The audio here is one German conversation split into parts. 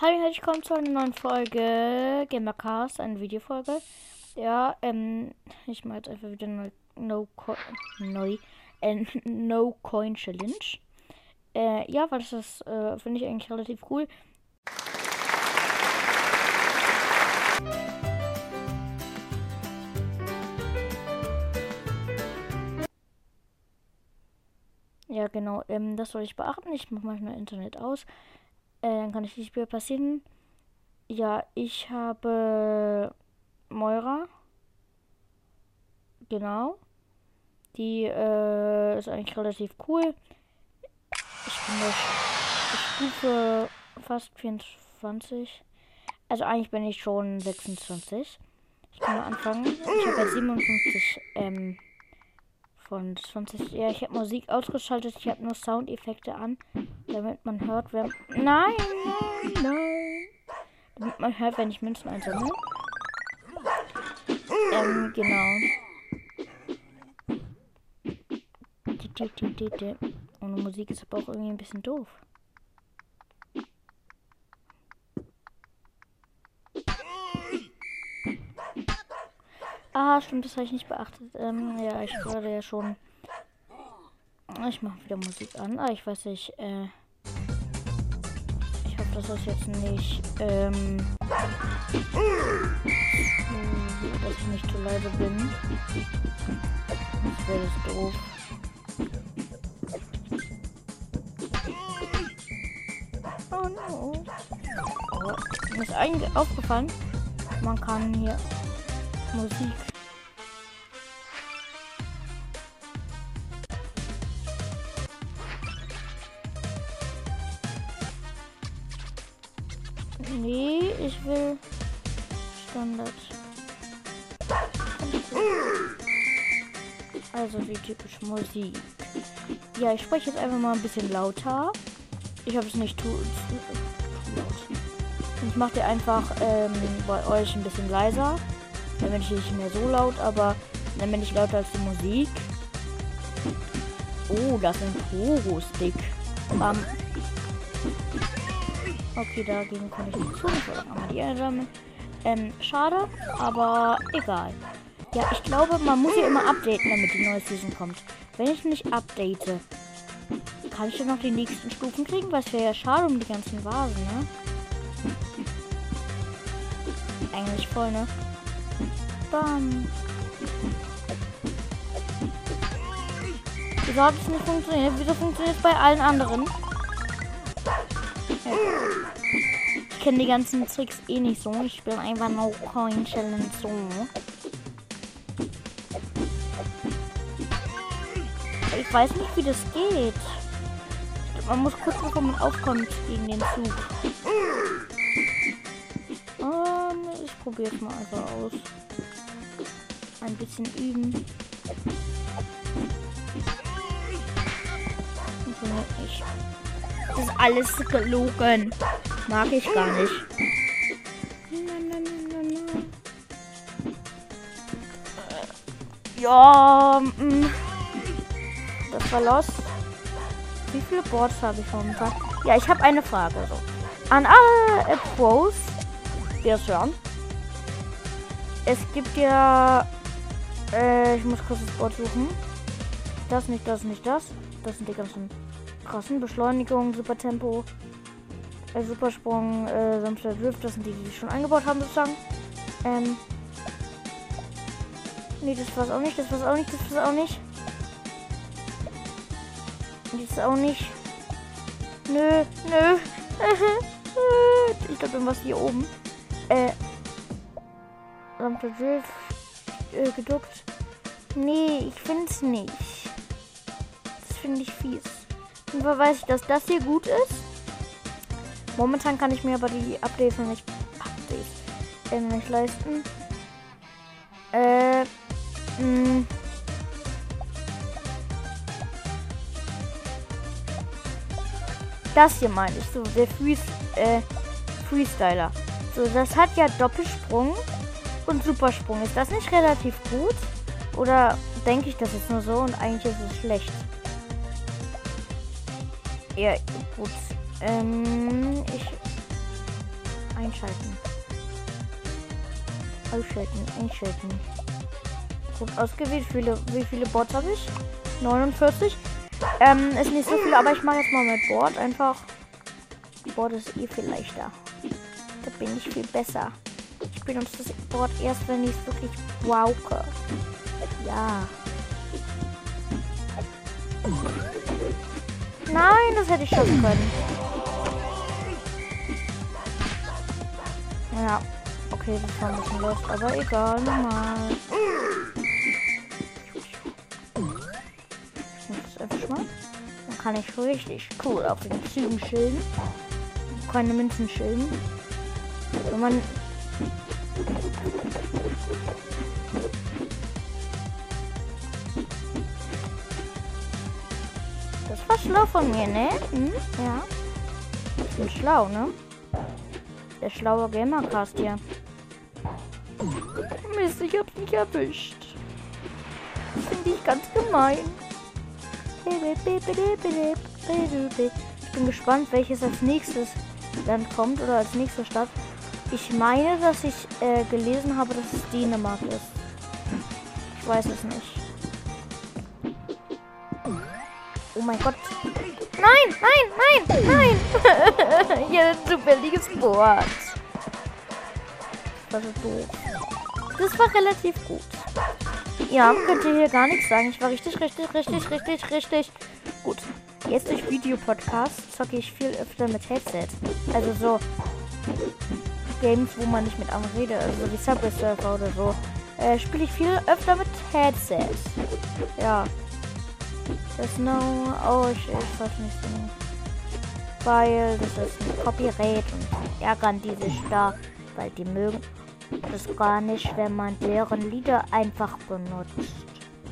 Hallo, herzlich willkommen zu einer neuen Folge Gamercast, eine Videofolge. Ja, ähm, ich mache jetzt einfach wieder eine No, Co neu, äh, no Coin Challenge. Äh, ja, weil das ist, äh, finde ich eigentlich relativ cool. Ja, genau, ähm, das soll ich beachten. Ich mache manchmal Internet aus. Äh, dann kann ich nicht mehr passieren. Ja, ich habe Moira. Genau. Die äh, ist eigentlich relativ cool. Ich bin der Stufe fast 24. Also eigentlich bin ich schon 26. Ich kann mal anfangen. Ich habe ja 57 ähm, von 20. Ja, ich habe Musik ausgeschaltet. Ich habe nur Soundeffekte an, damit man hört, wer. Nein, nein, nein. Damit man hört, wenn ich Münzen einsammle. Ähm, genau. Ohne Musik ist aber auch irgendwie ein bisschen doof. Ah, stimmt, das habe ich nicht beachtet. Ähm, ja, ich würde ja schon. Ich mache wieder Musik an. Ah, ich weiß nicht. Äh ich hoffe, das jetzt nicht. Ähm dass ich nicht zu leise bin. Das wäre das doof. Oh no. Oh, mir ist eigentlich aufgefallen, man kann hier Musik Nee, ich will Standard. Also wie typisch Musik. Ja, ich spreche jetzt einfach mal ein bisschen lauter. Ich habe es nicht zu, laut. Ich mache dir einfach ähm, bei euch ein bisschen leiser. Dann bin ich nicht mehr so laut, aber dann bin ich lauter als die Musik. Oh, das sind Poro-Stick. Um, Okay, dagegen kann ich nicht tun. Ich wollte nochmal die einsammeln. Ähm, schade, aber egal. Ja, ich glaube, man muss ja immer updaten, damit die neue Season kommt. Wenn ich nicht update, kann ich dann noch die nächsten Stufen kriegen? Was wäre ja schade um die ganzen Vasen, ne? Eigentlich voll, ne? Bam. Wieso hat es nicht funktioniert? Wieso funktioniert es bei allen anderen? Ich kenne die ganzen Tricks eh nicht so. Ich spiele einfach No Coin Challenge so. Ich weiß nicht, wie das geht. Man muss kurz bevor man aufkommt gegen den Zug. Ich probiere es mal einfach aus. Ein bisschen üben. Das ist alles gelogen. Mag ich gar nicht. Ja, mm. das war los. Wie viele Boards habe ich momentan? Ja, ich habe eine Frage. An alle Pros, die es hören. Es gibt ja. Äh, ich muss kurz das Board suchen. Das nicht, das nicht, das. Das sind die ganzen krassen Beschleunigung, Super Tempo, äh, Supersprung, äh, sanfter Drift. Das sind die, die schon eingebaut haben, sozusagen. Ähm. Nee, das war's auch nicht, das war's auch nicht, das war's auch nicht. Das auch nicht. Nö, nö. ich glaube, irgendwas hier oben. Äh. Sanfter Drift. Äh, geduckt. Nee, ich find's nicht. Das finde ich fies. Und weiß ich, dass das hier gut ist. Momentan kann ich mir aber die Updates noch nicht, Updates, äh, nicht leisten. Äh, mh. Hm. Das hier meine ich, so der Freeze, äh, Freestyler. So, das hat ja Doppelsprung und Supersprung. Ist das nicht relativ gut? Oder denke ich das jetzt nur so und eigentlich ist es schlecht? Ja, gut. Ähm, ich. Einschalten. Ausschalten, einschalten. Gut ausgewählt. Wie viele, wie viele Boards habe ich? 49. Ähm, ist nicht so viel, aber ich mache jetzt mal mit Board einfach. Board ist eh viel leichter. Da bin ich viel besser. Ich benutze das Board erst, wenn ich es wirklich brauche. Ja. Nein, das hätte ich schaffen können. Ja. Okay, das war ein bisschen los, aber egal, normal. Das einfach mal. Dann kann ich richtig cool auf den Zügen schilden. Keine Münzen schilden. Wenn man Das war schlau von mir, ne? Hm? Ja. Ich bin schlau, ne? Der schlaue Gamercast hier. Mist, ich hab's nicht erwischt. Das finde ich ganz gemein. Ich bin gespannt, welches als nächstes dann kommt oder als nächste Stadt. Ich meine, dass ich äh, gelesen habe, dass es Dänemark ist. Ich weiß es nicht. Oh mein Gott. Nein, nein, nein, nein. Hier ein zufälliges Board. Das so doof. Das war relativ gut. Ja, könnt ihr hier gar nichts sagen. Ich war richtig, richtig, richtig, richtig, richtig gut. Jetzt durch Videopodcast zocke ich viel öfter mit Headset. Also so Games, wo man nicht mit anderen redet, also so wie Subway Surfer oder so, äh, spiele ich viel öfter mit Headset. Ja. Das No. Oh, ich, ich sollte nicht singen. Weil das ist ein Copyright und ärgern die sich da, weil die mögen das gar nicht, wenn man deren Lieder einfach benutzt.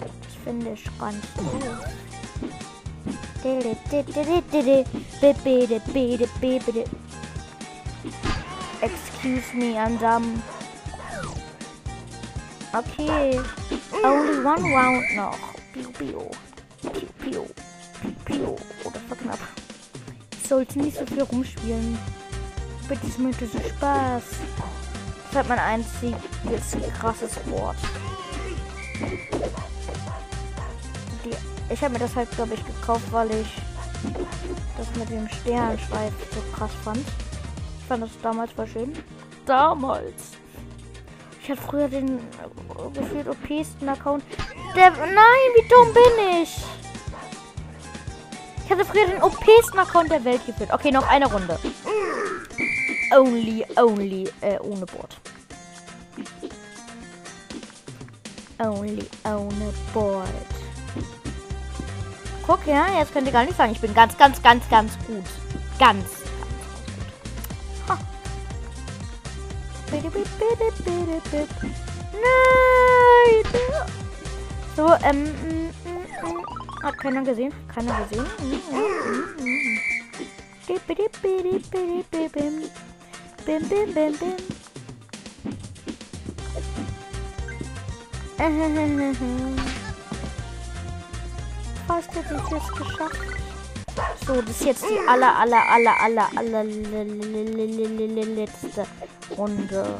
Das finde ich ganz gut. Excuse me, I'm dumb. Okay. Only one round noch. Piu, piu. Piu, piu. Piu, piu. Oh, das war knapp. Ich sollte nicht so viel rumspielen. Bitte, es macht so Spaß. Das hat mein einziges krasses Wort. Ich habe mir das halt, glaube ich, gekauft, weil ich das mit dem Sternschweif so krass fand. Ich fand das damals voll schön. Damals. Ich hatte früher den äh, gefühlt OP-sten Account. Der. Nein, wie dumm bin ich? Ich hatte früher den OP-sten Account der Welt geführt. Okay, noch eine Runde. Only, only, äh, ohne Board. Only, ohne Board. Guck, ja, jetzt könnt ihr gar nicht sagen, ich bin ganz, ganz, ganz, ganz gut. Ganz, ganz, gut. Ha. Nein! So, ähm. Hat keiner gesehen? Keiner gesehen? Mm, mm, mm. Bim, bim, bim, bim. Fast hätte ich es geschafft. So, das ist jetzt die aller, aller, aller, aller, aller letzte Runde.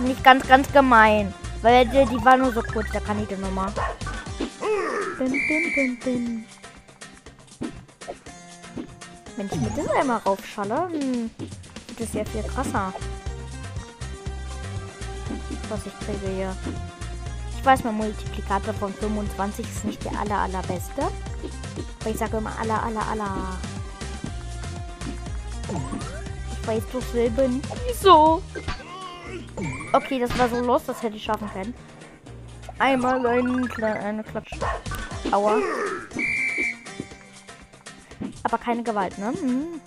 Finde ich ganz, ganz gemein. Weil die, die war nur so kurz, da kann ich den nochmal. Bim, bim, bim, bim. Wenn ich mit diesem einmal raufschalle, hm, wird es ja viel krasser. Was ich kriege hier. Ich weiß, mein Multiplikator von 25 ist nicht der aller, allerbeste. Aber ich sage immer aller, aller, aller. Ich weiß doch selber nicht wieso. Okay, das war so los, das hätte ich schaffen können. Einmal ein, eine Klatsch. Aua. Aber keine Gewalt, ne? Hm.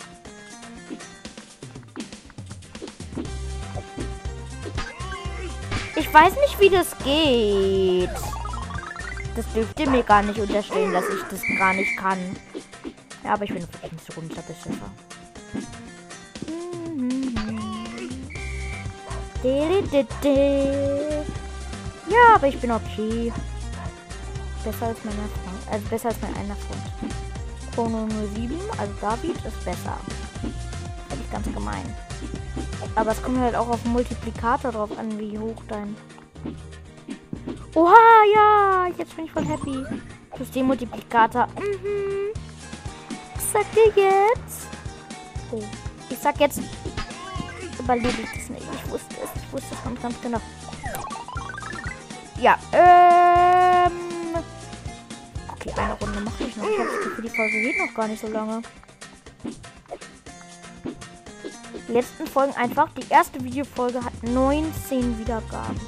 Ich weiß nicht, wie das geht. Das dürft ihr mir gar nicht unterstellen, dass ich das gar nicht kann. Ja, aber ich bin wirklich nicht so gut ein bisschen. Ja, aber ich bin okay. Besser als meine Freund. Also besser als mein einer Freund. Chrono 07, also David, ist besser. Finde ich ganz gemein. Aber es kommt halt auch auf Multiplikator drauf an, wie hoch dein. Oha, ja! Jetzt bin ich voll happy. Plus Multiplikator. Mhm. Was sagt ihr jetzt? Oh. Ich sag jetzt. Überlebe ich das nicht. Ich wusste es. Ich wusste es ganz, ganz genau. Ja, ähm. Okay, eine Runde mache ich noch. Ich habe das die Folge geht noch gar nicht so lange. Die letzten Folgen einfach. Die erste Videofolge hat 19 Wiedergaben.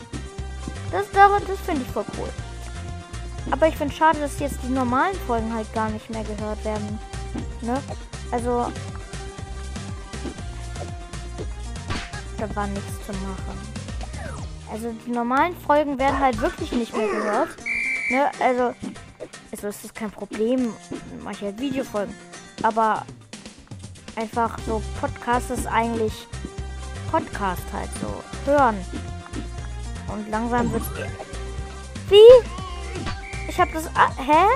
Das, das finde ich voll cool. Aber ich finde schade, dass jetzt die normalen Folgen halt gar nicht mehr gehört werden. Ne? Also. Da war nichts zu machen. Also die normalen Folgen werden halt wirklich nicht mehr gehört. Ne? Also, also ist kein Problem. Manche halt Videofolgen. Aber einfach so Podcast ist eigentlich Podcast halt so. Hören. Und langsam wird Wie? Ich habe das. Hä?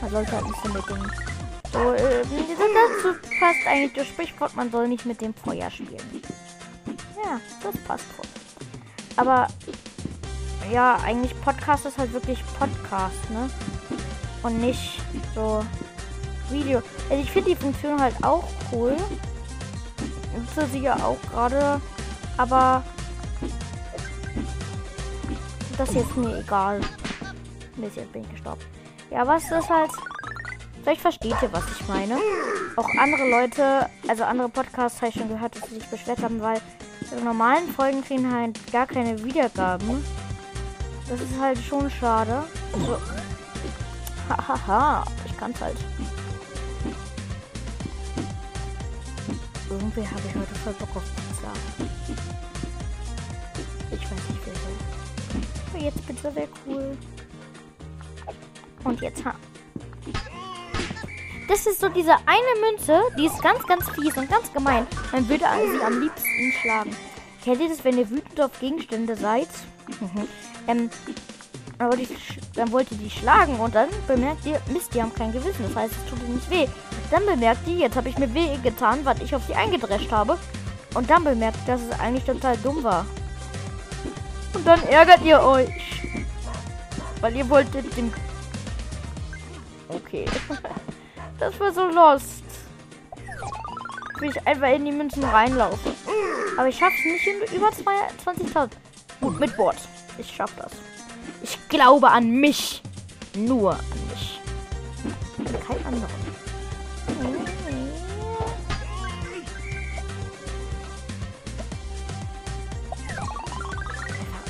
Man sollte halt nicht so mit dem. So, äh, dazu passt eigentlich das Sprichwort, man soll nicht mit dem Feuer spielen. Ja, das passt voll. Aber ja, eigentlich Podcast ist halt wirklich Podcast, ne? Und nicht so Video. Also ich finde die Funktion halt auch cool. Nutze sie ja auch gerade. Aber das ist jetzt mir egal. Mist, jetzt bin ich gestorben. Ja, was ist halt. Vielleicht versteht ihr, was ich meine. Auch andere Leute, also andere Podcasts habe ich schon gehört, dass sie sich beschwert haben, weil die normalen Folgen kriegen halt gar keine Wiedergaben. Das ist halt schon schade. So. Hahaha, ich kann's halt. Irgendwie habe ich heute voll Bock auf Pizza. Ich weiß nicht wieso. Jetzt Pizza wäre cool. Und jetzt ha. Das ist so diese eine Münze, die ist ganz, ganz fies und ganz gemein. Man würde sie am liebsten schlagen. Kennt ihr das, wenn ihr wütend auf Gegenstände seid? Mhm. Ähm, aber die, dann wollt ihr die schlagen und dann bemerkt ihr, Mist, die haben kein Gewissen. Das heißt, es tut ihnen nicht weh. Dann bemerkt ihr, jetzt habe ich mir weh getan, weil ich auf sie eingedrescht habe. Und dann bemerkt ihr, dass es eigentlich total dumm war. Und dann ärgert ihr euch. Weil ihr wolltet den... Okay. Das war so lost. Wie ich einfach in die Münzen reinlaufe. Aber ich schaffe es nicht in über 20.000. Gut, mit Bord. Ich schaffe das. Ich glaube an mich. Nur an mich. Kein anderen.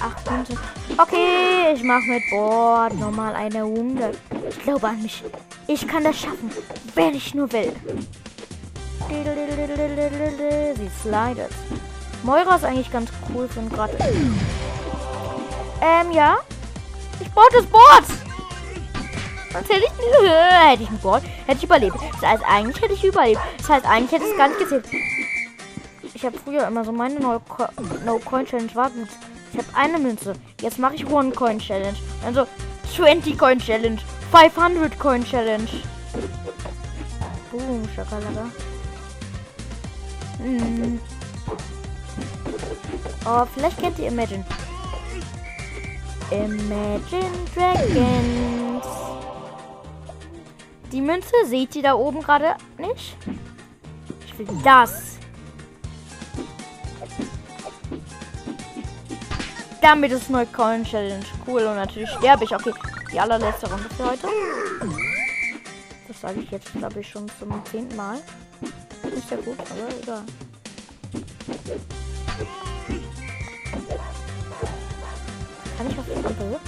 Acht. Okay, ich mache mit Bord nochmal eine 100. Ich glaube an mich. Ich kann das schaffen, wenn ich nur will. Sie slidet. Moira ist eigentlich ganz cool für gerade. Ähm, ja. Ich brauche das Board. Sonst hätte ich, hätte ich ein Board, hätte ich überlebt. Das heißt, eigentlich hätte ich überlebt. Das heißt, eigentlich hätte es gar nicht gezählt. Ich habe früher immer so meine No-Coin-Challenge war. Ich habe eine Münze. Jetzt mache ich One-Coin-Challenge. Also 20-Coin-Challenge. 500-Coin-Challenge. Boom, Schakalaka. Hm. Oh, vielleicht kennt ihr Imagine. Imagine Dragons. Die Münze seht ihr da oben gerade nicht? Ich will das. Damit ist Neucoin Challenge. Cool. Und natürlich sterbe ich. Okay, die allerletzte Runde für heute. Das sage ich jetzt, glaube ich, schon zum zehnten Mal. Nicht sehr gut, aber egal. Kann ich auf die Ampel?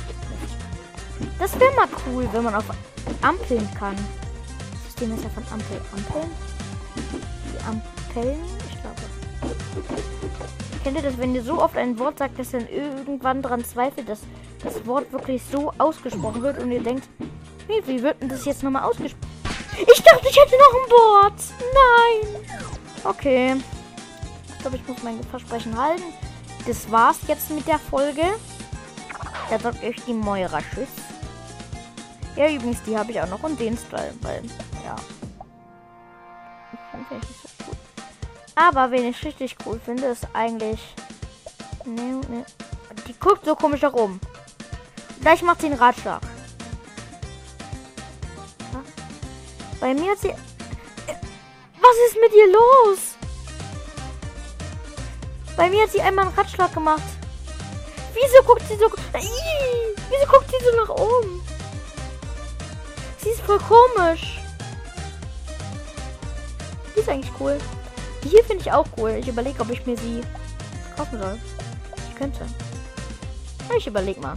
Das wäre mal cool, wenn man auf Ampeln kann. Das System ist ja von Ampel. Ampeln? Die Ampeln? Ich glaube. Kennt ihr das, wenn ihr so oft ein Wort sagt, dass dann irgendwann dran zweifelt, dass das Wort wirklich so ausgesprochen wird und ihr denkt, wie, wie wird denn das jetzt nochmal ausgesprochen? Ich dachte, ich hätte noch ein Wort. Nein. Okay. Ich glaube, ich muss mein Versprechen halten. Das war's jetzt mit der Folge. Da sagt euch die Moira Tschüss. Ja, übrigens, die habe ich auch noch und den Style, weil, ja. Aber wen ich richtig cool finde, ist eigentlich. Nee, nee. Die guckt so komisch herum. Gleich macht sie einen Ratschlag. Bei mir hat sie. Was ist mit ihr los? Bei mir hat sie einmal einen Ratschlag gemacht. Wieso guckt sie so. Wieso guckt sie so nach oben? Sie ist voll komisch. Die ist eigentlich cool. Die hier finde ich auch cool. Ich überlege, ob ich mir sie kaufen soll. Ich könnte. Ich überlege mal.